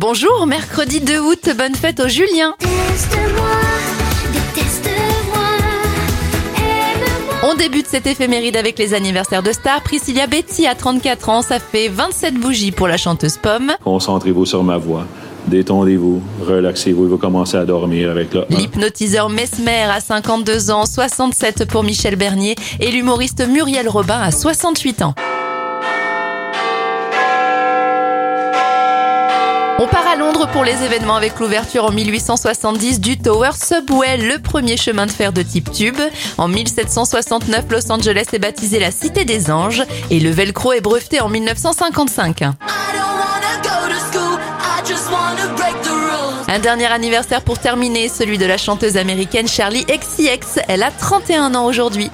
Bonjour, mercredi 2 août, bonne fête au Julien. On débute cette éphéméride avec les anniversaires de stars. Priscilla Betty a 34 ans, ça fait 27 bougies pour la chanteuse Pomme. Concentrez-vous sur ma voix. Détendez-vous, relaxez-vous, il va commencer à dormir avec là. L'hypnotiseur Mesmer a 52 ans, 67 pour Michel Bernier et l'humoriste Muriel Robin a 68 ans. On part à Londres pour les événements avec l'ouverture en 1870 du Tower Subway, le premier chemin de fer de type tube. En 1769, Los Angeles est baptisé la Cité des Anges et le velcro est breveté en 1955. Un dernier anniversaire pour terminer, celui de la chanteuse américaine Charlie XCX. Elle a 31 ans aujourd'hui.